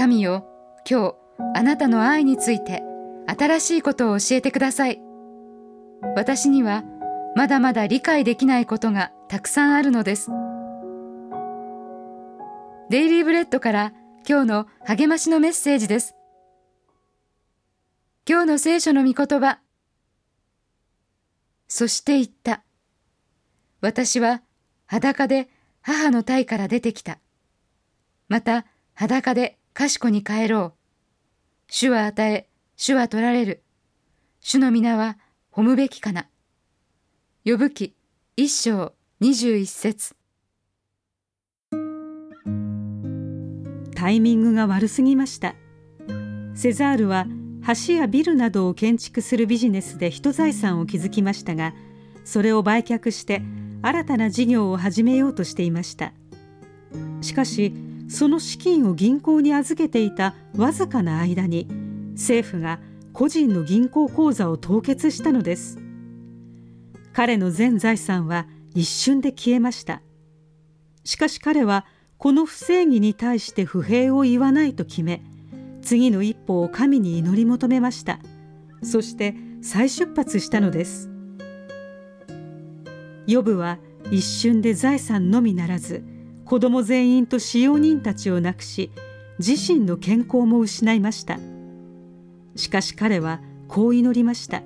神よ今日あなたの愛について新しいことを教えてください。私にはまだまだ理解できないことがたくさんあるのです。デイリーブレッドから今日の励ましのメッセージです。今日の聖書の御言葉。そして言った。私は裸で母の体から出てきた。また裸で賢に帰ろう。主は与え主は取られる。主の皆は褒むべきかな。呼ぶ記一章二十一節。タイミングが悪すぎました。セザールは橋やビルなどを建築するビジネスで人財産を築きましたがそれを売却して新たな事業を始めようとしていました。しかしその資金を銀行に預けていたわずかな間に政府が個人の銀行口座を凍結したのです。彼の全財産は一瞬で消えました。しかし彼はこの不正義に対して不平を言わないと決め次の一歩を神に祈り求めました。そして再出発したのです。ヨブは一瞬で財産のみならず子供全員と使用人たちを亡くし自身の健康も失いましたしかし彼はこう祈りました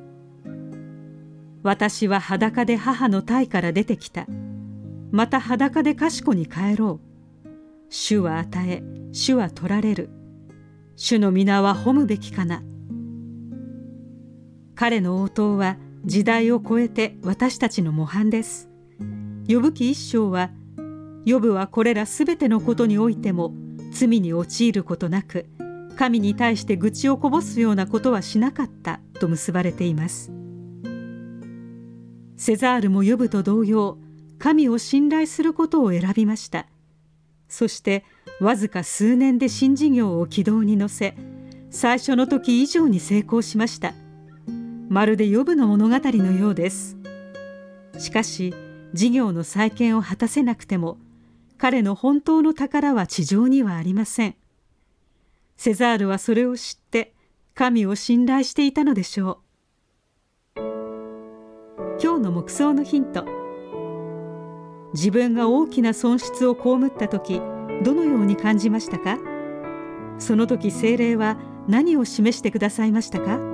私は裸で母の体から出てきた。また裸で賢に帰ろう。主は与え、主は取られる。主の皆は褒むべきかな。彼の応答は時代を超えて私たちの模範です。呼ぶ記一章は、呼ぶはこれらすべてのことにおいても罪に陥ることなく、神に対して愚痴をこぼすようなことはしなかったと結ばれています。セザールも呼ぶと同様神を信頼することを選びました。そしてわずか数年で新事業を軌道に乗せ最初の時以上に成功しました。まるで呼ぶの物語のようです。しかし事業の再建を果たせなくても彼の本当の宝は地上にはありません。セザールはそれを知って神を信頼していたのでしょう。今日の目想のヒント。自分が大きな損失を被った時どのように感じましたか？その時精霊は何を示してくださいましたか？